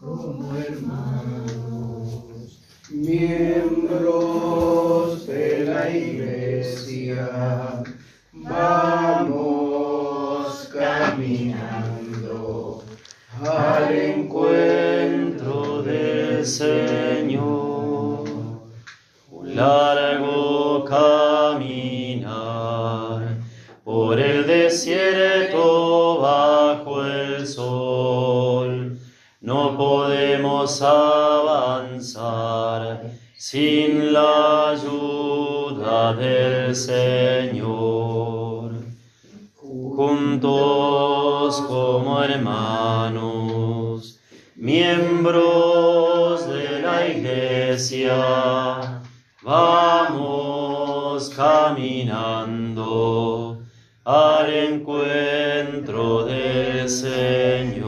como hermanos, miembros de la iglesia, del Señor.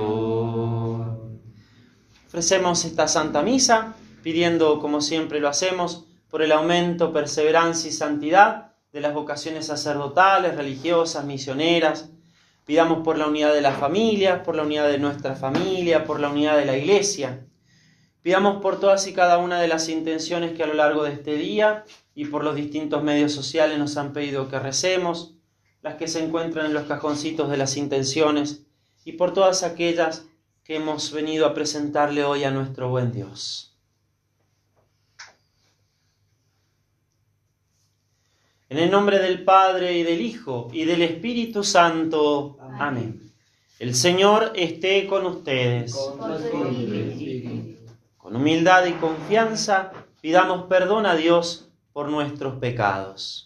Ofrecemos esta Santa Misa pidiendo, como siempre lo hacemos, por el aumento, perseverancia y santidad de las vocaciones sacerdotales, religiosas, misioneras. Pidamos por la unidad de las familias, por la unidad de nuestra familia, por la unidad de la iglesia. Pidamos por todas y cada una de las intenciones que a lo largo de este día y por los distintos medios sociales nos han pedido que recemos, las que se encuentran en los cajoncitos de las intenciones y por todas aquellas que hemos venido a presentarle hoy a nuestro buen Dios. En el nombre del Padre y del Hijo y del Espíritu Santo. Amén. El Señor esté con ustedes. Con humildad y confianza pidamos perdón a Dios por nuestros pecados.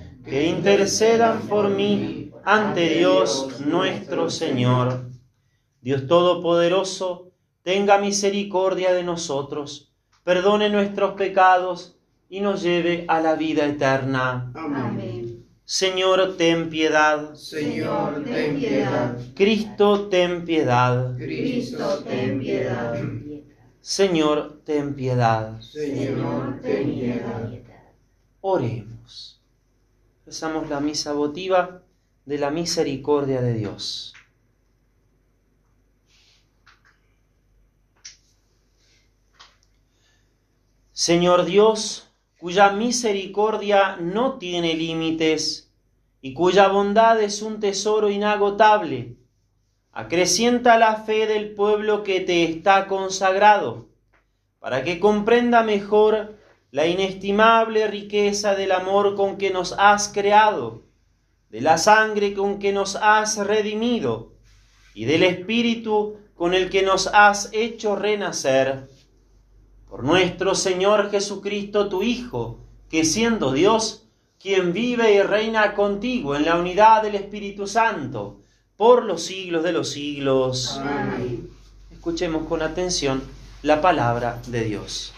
que intercedan por mí ante Dios nuestro Señor. Dios Todopoderoso, tenga misericordia de nosotros, perdone nuestros pecados y nos lleve a la vida eterna. Amén. Señor, ten piedad. Señor, ten piedad. Cristo, ten piedad. Cristo, ten piedad. Señor, ten piedad. Señor, ten piedad. Oremos. Rezamos la misa votiva de la misericordia de Dios. Señor Dios, cuya misericordia no tiene límites y cuya bondad es un tesoro inagotable, acrecienta la fe del pueblo que te está consagrado, para que comprenda mejor la inestimable riqueza del amor con que nos has creado, de la sangre con que nos has redimido y del Espíritu con el que nos has hecho renacer. Por nuestro Señor Jesucristo, tu Hijo, que siendo Dios, quien vive y reina contigo en la unidad del Espíritu Santo, por los siglos de los siglos. Amén. Escuchemos con atención la palabra de Dios.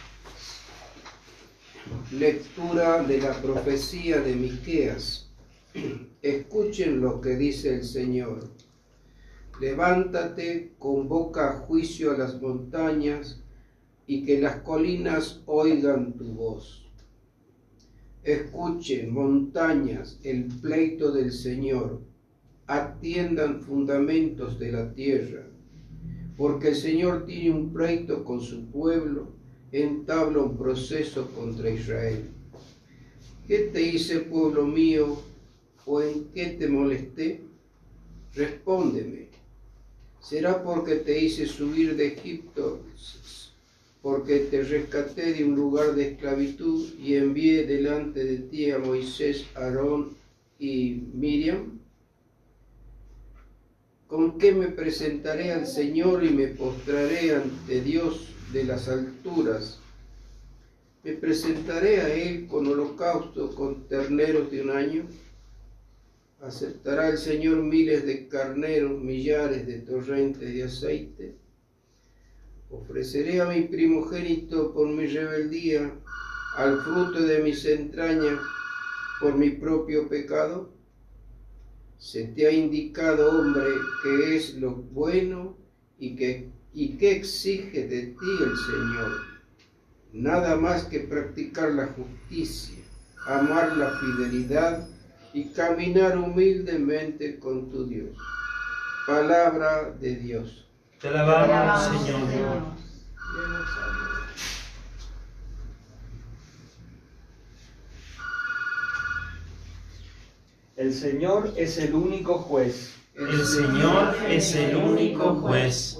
Lectura de la profecía de Miqueas. Escuchen lo que dice el Señor. Levántate, convoca a juicio a las montañas y que las colinas oigan tu voz. Escuchen, montañas, el pleito del Señor. Atiendan fundamentos de la tierra, porque el Señor tiene un pleito con su pueblo, entabla un proceso contra Israel. ¿Qué te hice, pueblo mío, o en qué te molesté? Respóndeme. ¿Será porque te hice subir de Egipto, porque te rescaté de un lugar de esclavitud y envié delante de ti a Moisés, Aarón y Miriam? ¿Con qué me presentaré al Señor y me postraré ante Dios de las alturas? ¿Me presentaré a Él con holocausto, con terneros de un año? ¿Aceptará el Señor miles de carneros, millares de torrentes de aceite? ¿Ofreceré a mi primogénito por mi rebeldía, al fruto de mis entrañas por mi propio pecado? Se te ha indicado, hombre, que es lo bueno y que, y que exige de ti el Señor. Nada más que practicar la justicia, amar la fidelidad y caminar humildemente con tu Dios. Palabra de Dios. Te alabamos, Señor. El Señor es el único juez. El Señor es el único juez.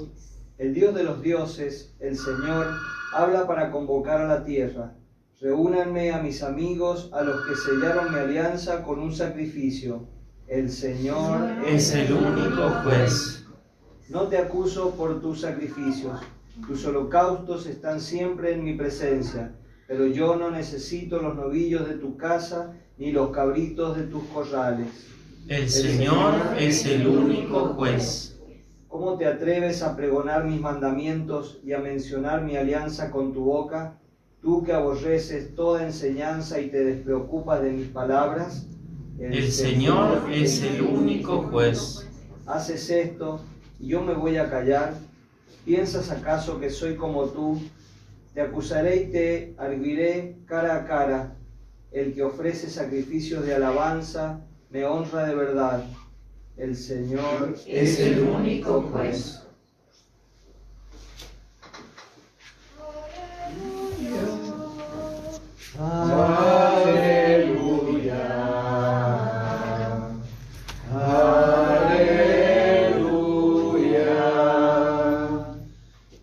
El Dios de los dioses, el Señor, habla para convocar a la tierra. Reúnanme a mis amigos, a los que sellaron mi alianza con un sacrificio. El Señor es el único juez. No te acuso por tus sacrificios. Tus holocaustos están siempre en mi presencia, pero yo no necesito los novillos de tu casa ni los cabritos de tus corrales. El Señor es el único juez. ¿Cómo te atreves a pregonar mis mandamientos y a mencionar mi alianza con tu boca? Tú que aborreces toda enseñanza y te despreocupas de mis palabras. El Señor es el único juez. Haces esto y yo me voy a callar. ¿Piensas acaso que soy como tú? Te acusaré y te arguiré cara a cara. El que ofrece sacrificios de alabanza me honra de verdad. El Señor es el único juez. Aleluya. Aleluya.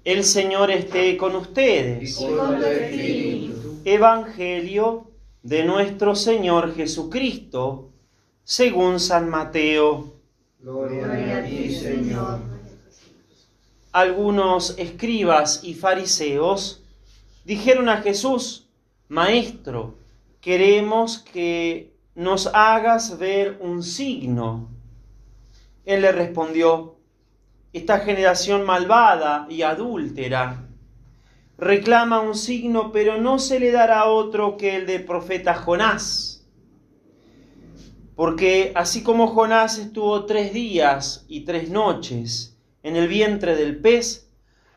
El Señor esté con Y ustedes. con tu espíritu. Evangelio de nuestro Señor Jesucristo, según San Mateo. Gloria a ti, Señor. Algunos escribas y fariseos dijeron a Jesús, Maestro, queremos que nos hagas ver un signo. Él le respondió, esta generación malvada y adúltera reclama un signo, pero no se le dará otro que el del profeta Jonás. Porque así como Jonás estuvo tres días y tres noches en el vientre del pez,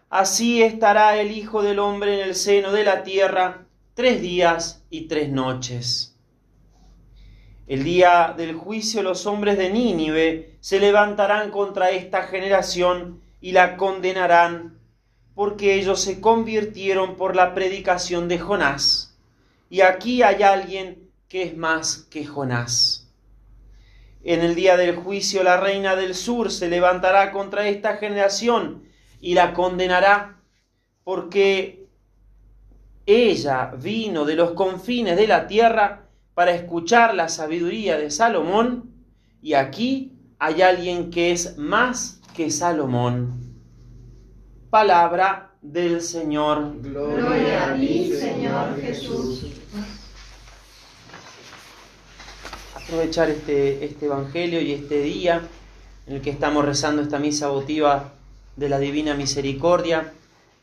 así estará el Hijo del Hombre en el seno de la tierra tres días y tres noches. El día del juicio los hombres de Nínive se levantarán contra esta generación y la condenarán, porque ellos se convirtieron por la predicación de Jonás. Y aquí hay alguien que es más que Jonás. En el día del juicio la reina del sur se levantará contra esta generación y la condenará, porque ella vino de los confines de la tierra para escuchar la sabiduría de Salomón, y aquí hay alguien que es más que Salomón. Palabra del Señor. Gloria a Señor Jesús. Aprovechar este, este Evangelio y este día en el que estamos rezando esta misa votiva de la Divina Misericordia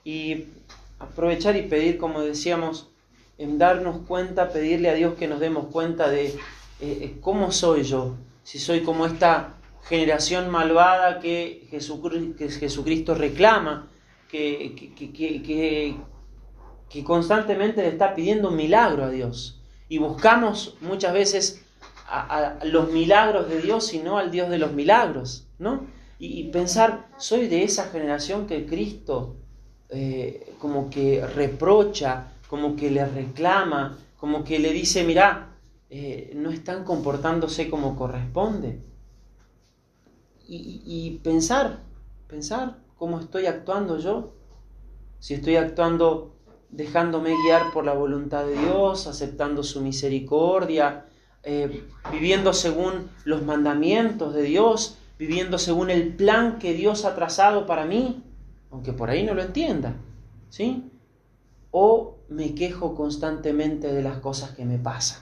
y aprovechar y pedir, como decíamos, en darnos cuenta, pedirle a Dios que nos demos cuenta de eh, eh, cómo soy yo, si soy como esta generación malvada que, Jesucri- que Jesucristo reclama, que, que- que- que- que constantemente le está pidiendo un milagro a Dios. Y buscamos muchas veces a, los milagros de Dios y no al Dios de los milagros, ¿no? Y, pensar, soy de esa generación que Cristo eh, como que reprocha, como que le reclama, como que le dice, mirá, eh, no están comportándose como corresponde. Y- y pensar, pensar cómo estoy actuando yo, si estoy actuando dejándome guiar por la voluntad de Dios, aceptando su misericordia, eh, viviendo según los mandamientos de Dios, viviendo según el plan que Dios ha trazado para mí, aunque por ahí no lo entienda, ¿sí? O me quejo constantemente de las cosas que me pasan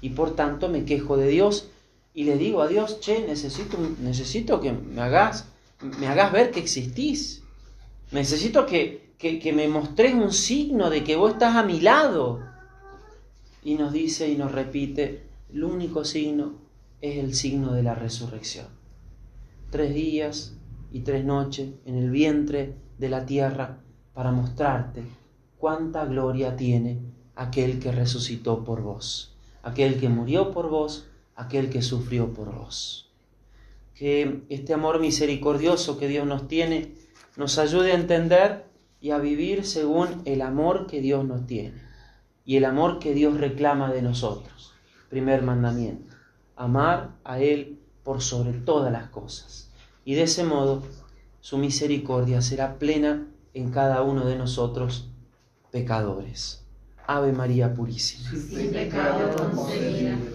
y por tanto me quejo de Dios y le digo a Dios, che, necesito, necesito que me hagas, me hagas ver que existís. Necesito que, que, que me mostres un signo de que vos estás a mi lado. Y nos dice y nos repite, el único signo es el signo de la resurrección. Tres días y tres noches en el vientre de la tierra para mostrarte cuánta gloria tiene aquel que resucitó por vos, aquel que murió por vos, aquel que sufrió por vos. Que este amor misericordioso que Dios nos tiene nos ayude a entender y a vivir según el amor que Dios nos tiene y el amor que Dios reclama de nosotros. Primer mandamiento, amar a Él por sobre todas las cosas. Y de ese modo su misericordia será plena en cada uno de nosotros pecadores. Ave María Purísima. Sin.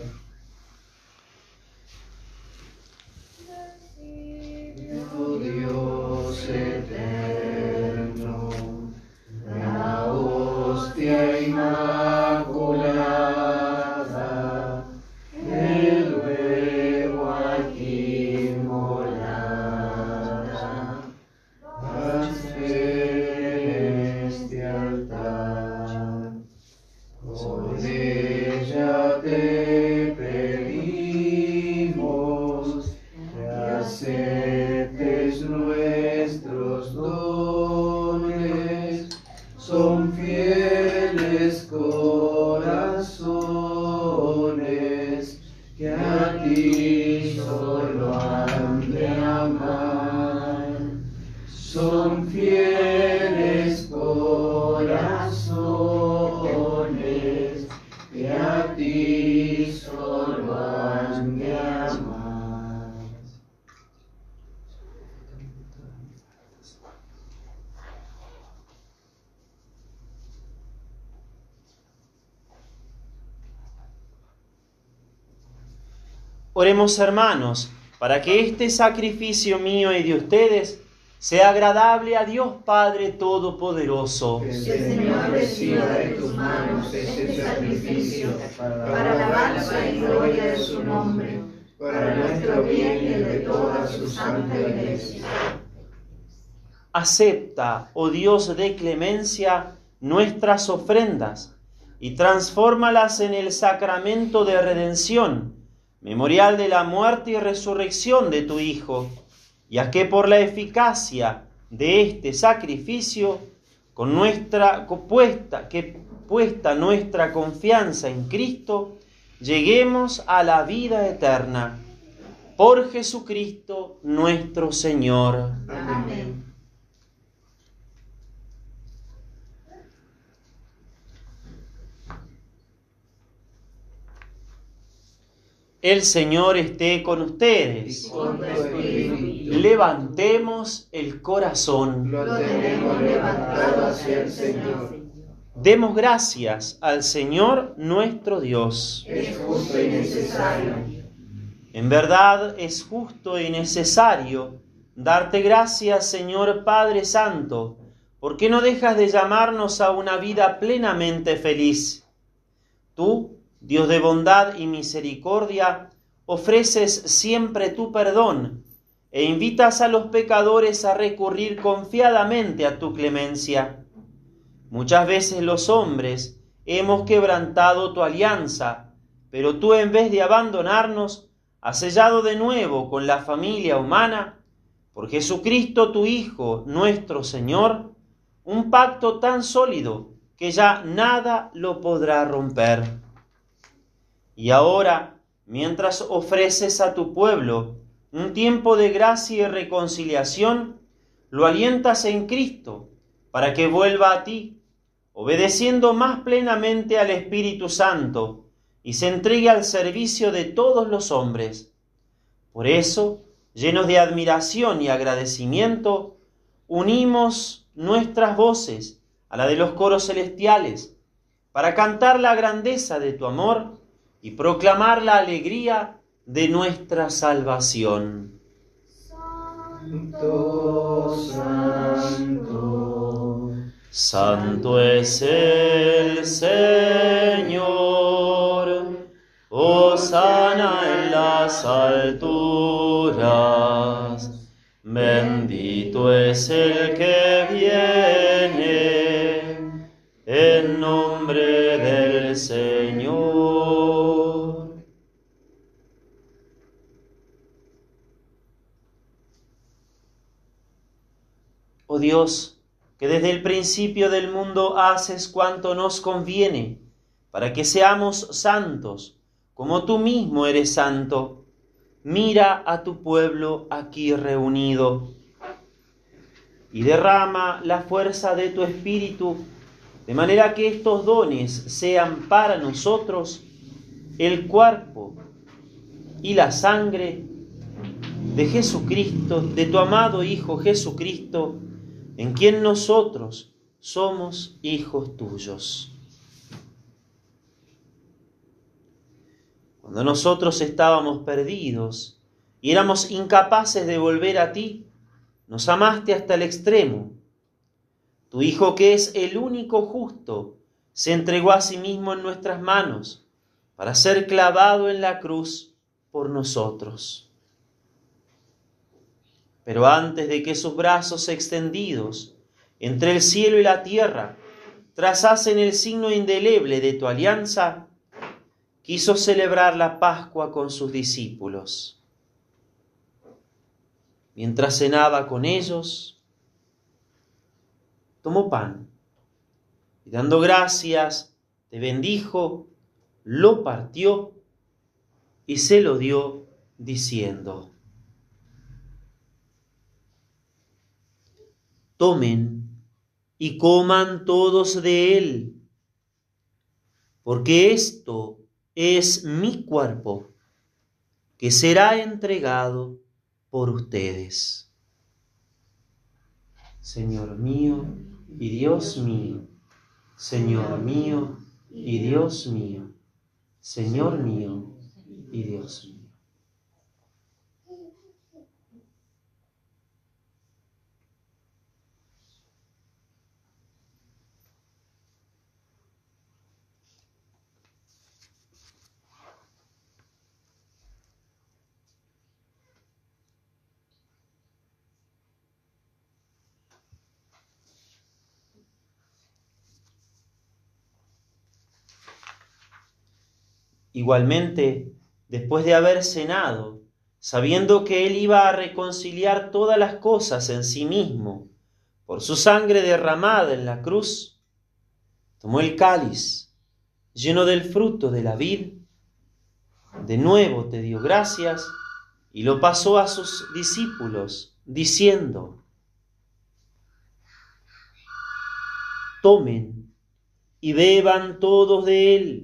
Ti solo han de amar. Son fieles Oremos hermanos, para que este sacrificio mío y de ustedes sea agradable a Dios Padre Todopoderoso. Que Que el Señor reciba de tus manos este sacrificio para alabanza y gloria de su nombre, para nuestro bien y el de toda su santa iglesia. Acepta, oh Dios de clemencia, nuestras ofrendas y transfórmalas en el sacramento de redención, memorial de la muerte y resurrección de tu Hijo, y a que por la eficacia de este sacrificio, con nuestra puesta, que puesta nuestra confianza en Cristo, lleguemos a la vida eterna. Por Jesucristo nuestro Señor. Amén. El Señor esté con ustedes. Con. Levantemos el corazón. Lo tenemos levantado hacia el Señor. Demos gracias al Señor nuestro Dios. Es justo y necesario. En verdad es justo y necesario darte gracias, Señor Padre Santo, porque no dejas de llamarnos a una vida plenamente feliz. Tú, Dios de bondad y misericordia, ofreces siempre tu perdón e invitas a los pecadores a recurrir confiadamente a tu clemencia. Muchas veces los hombres hemos quebrantado tu alianza, pero tú en vez de abandonarnos, has sellado de nuevo con la familia humana, por Jesucristo tu Hijo, nuestro Señor, un pacto tan sólido que ya nada lo podrá romper. Y ahora, mientras ofreces a tu pueblo un tiempo de gracia y reconciliación, lo alientas en Cristo para que vuelva a ti, obedeciendo más plenamente al Espíritu Santo y se entregue al servicio de todos los hombres. Por eso, llenos de admiración y agradecimiento, unimos nuestras voces a la de los coros celestiales para cantar la grandeza de tu amor y proclamar la alegría de nuestra salvación. Santo, santo, Santo es el Señor, oh sana en las alturas. Bendito es el que viene en nombre del Señor. Dios, que desde el principio del mundo haces cuanto nos conviene, para que seamos santos, como tú mismo eres santo. Mira a tu pueblo aquí reunido y derrama la fuerza de tu espíritu, de manera que estos dones sean para nosotros el cuerpo y la sangre de Jesucristo, de tu amado Hijo Jesucristo, en quien nosotros somos hijos tuyos. Cuando nosotros estábamos perdidos y éramos incapaces de volver a ti, nos amaste hasta el extremo. Tu Hijo, que es el único justo, se entregó a sí mismo en nuestras manos para ser clavado en la cruz por nosotros. Pero antes de que sus brazos extendidos entre el cielo y la tierra trazasen el signo indeleble de tu alianza, quiso celebrar la Pascua con sus discípulos. Mientras cenaba con ellos, tomó pan y dando gracias, te bendijo, lo partió y se lo dio diciendo, tomen y coman todos de él, porque esto es mi cuerpo que será entregado por ustedes. Señor mío y Dios mío, Señor mío y Dios mío, Señor mío y Dios mío. Igualmente, después de haber cenado, sabiendo que él iba a reconciliar todas las cosas en sí mismo, por su sangre derramada en la cruz, tomó el cáliz lleno del fruto de la vid, de nuevo te dio gracias y lo pasó a sus discípulos, diciendo, tomen y beban todos de él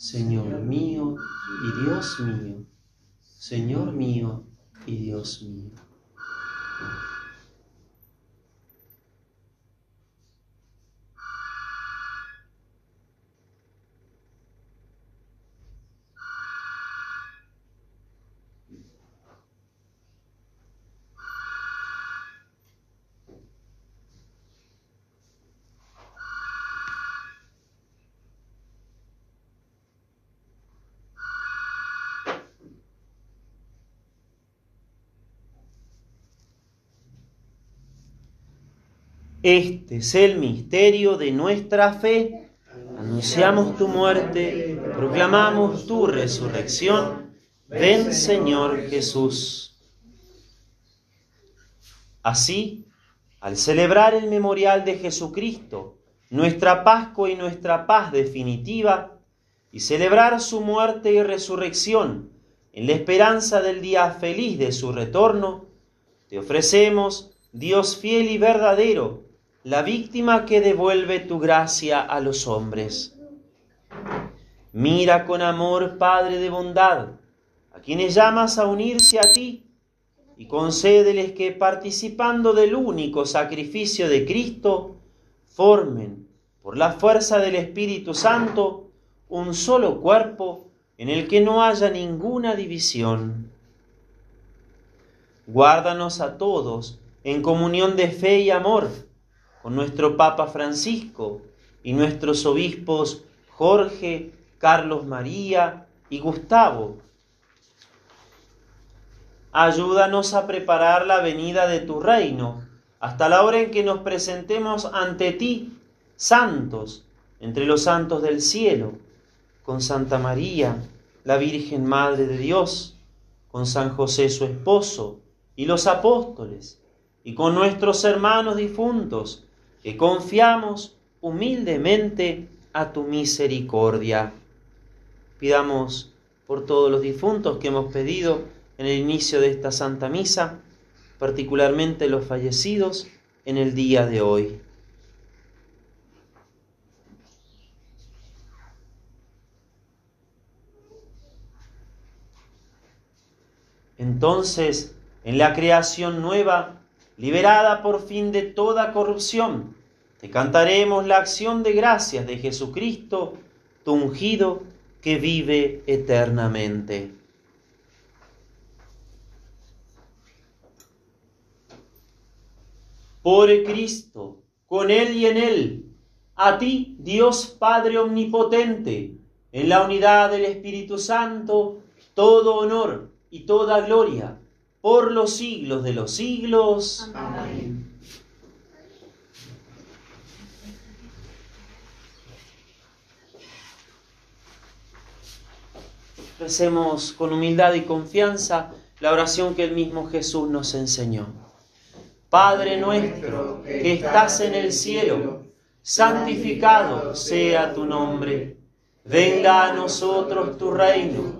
Señor mío y Dios mío, Señor mío y Dios mío. Este es el misterio de nuestra fe. Anunciamos tu muerte, proclamamos tu resurrección. Ven Señor Jesús. Así, al celebrar el memorial de Jesucristo, nuestra Pascua y nuestra paz definitiva, y celebrar su muerte y resurrección en la esperanza del día feliz de su retorno, te ofrecemos, Dios fiel y verdadero, la víctima que devuelve tu gracia a los hombres. Mira con amor, Padre de bondad, a quienes llamas a unirse a ti, y concédeles que participando del único sacrificio de Cristo, formen, por la fuerza del Espíritu Santo, un solo cuerpo en el que no haya ninguna división. Guárdanos a todos en comunión de fe y amor con nuestro Papa Francisco y nuestros obispos Jorge, Carlos María y Gustavo. Ayúdanos a preparar la venida de tu reino hasta la hora en que nos presentemos ante ti, santos, entre los santos del cielo, con Santa María, la Virgen Madre de Dios, con San José su esposo y los apóstoles, y con nuestros hermanos difuntos, que confiamos humildemente a tu misericordia. Pidamos por todos los difuntos que hemos pedido en el inicio de esta Santa Misa, particularmente los fallecidos en el día de hoy. Entonces, en la creación nueva, liberada por fin de toda corrupción, te cantaremos la acción de gracias de Jesucristo, tu ungido, que vive eternamente. Por Cristo, con Él y en Él, a ti, Dios Padre Omnipotente, en la unidad del Espíritu Santo, todo honor y toda gloria por los siglos de los siglos. Amén. Recemos con humildad y confianza la oración que el mismo Jesús nos enseñó. Padre nuestro que estás en el cielo, santificado sea tu nombre. Venga a nosotros tu reino.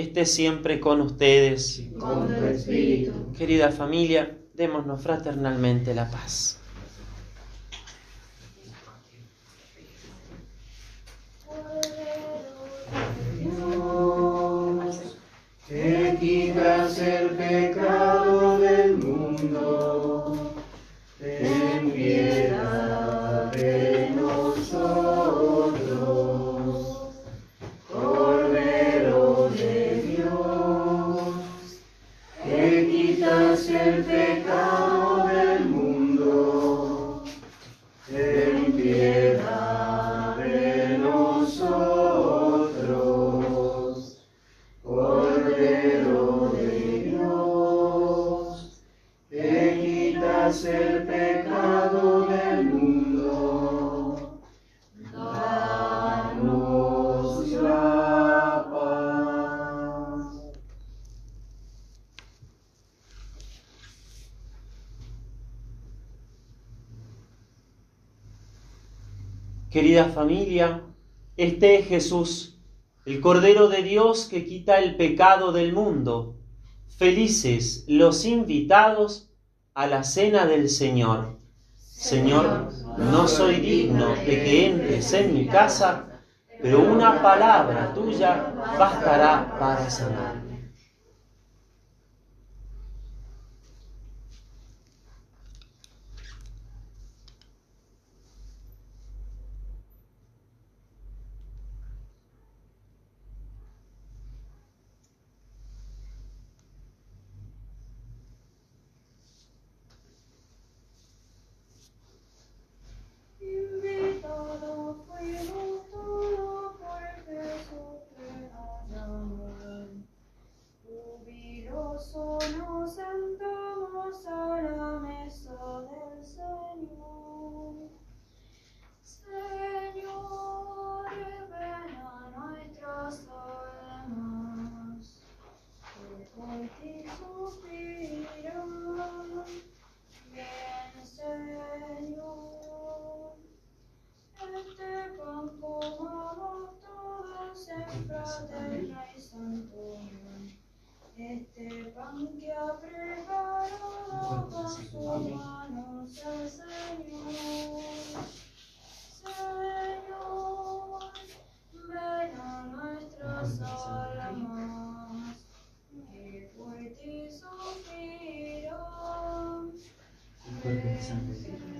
esté siempre con ustedes. Con tu espíritu. Querida familia, démonos fraternalmente la paz. quitas el pecado del mundo, Querida familia, este es Jesús, el Cordero de Dios que quita el pecado del mundo. Felices los invitados a la cena del Señor. Señor, no soy digno de que entres en mi casa, pero una palabra tuya bastará para sanar. Ven, Señor.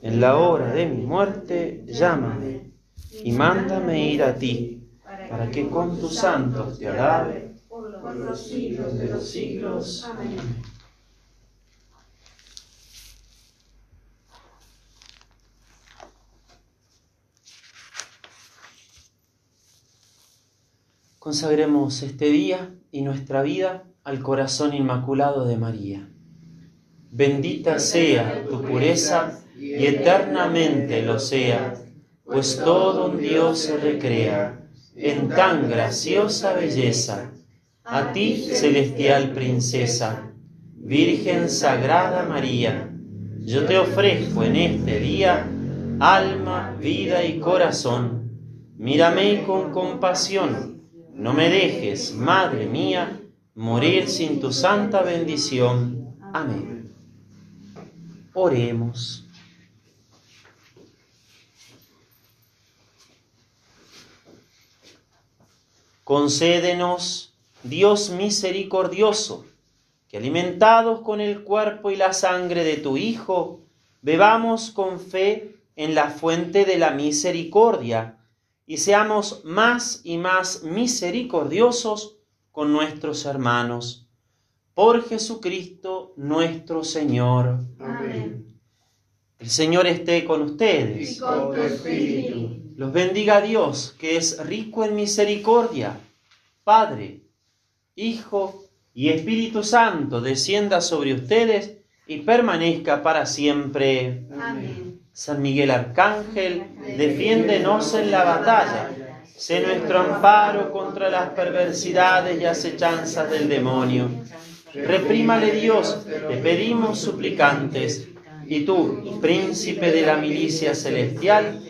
En la hora de mi muerte, llámame y mándame ir a ti, para que con tus santos te alabe por los siglos de los siglos. Amén. Consagremos este día y nuestra vida al corazón inmaculado de María. Bendita sea tu pureza y eternamente lo sea, pues todo un Dios se recrea en tan graciosa belleza. A ti, celestial princesa, Virgen Sagrada María, yo te ofrezco en este día alma, vida y corazón. Mírame con compasión, no me dejes, Madre mía, morir sin tu santa bendición. Amén. Oremos. Concédenos, Dios misericordioso, que alimentados con el cuerpo y la sangre de tu Hijo, bebamos con fe en la fuente de la misericordia y seamos más y más misericordiosos con nuestros hermanos. Por Jesucristo nuestro Señor. Amén. El Señor esté con ustedes. Y con tu espíritu. Los bendiga Dios, que es rico en misericordia. Padre, Hijo y Espíritu Santo, descienda sobre ustedes y permanezca para siempre. Amén. San Miguel Arcángel, defiéndenos en la batalla. Sé nuestro amparo contra las perversidades y acechanzas del demonio. Reprímale Dios, te pedimos suplicantes. Y tú, príncipe de la milicia celestial,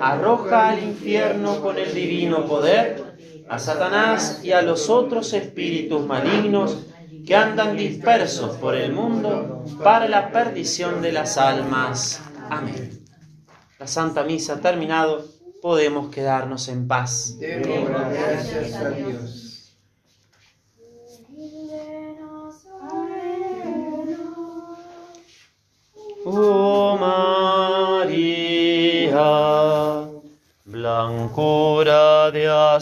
arroja al infierno con el divino poder a Satanás y a los otros espíritus malignos que andan dispersos por el mundo para la perdición de las almas. Amén. La Santa Misa ha terminado, podemos quedarnos en paz. Gracias a Dios. Oh María, blancura de azul.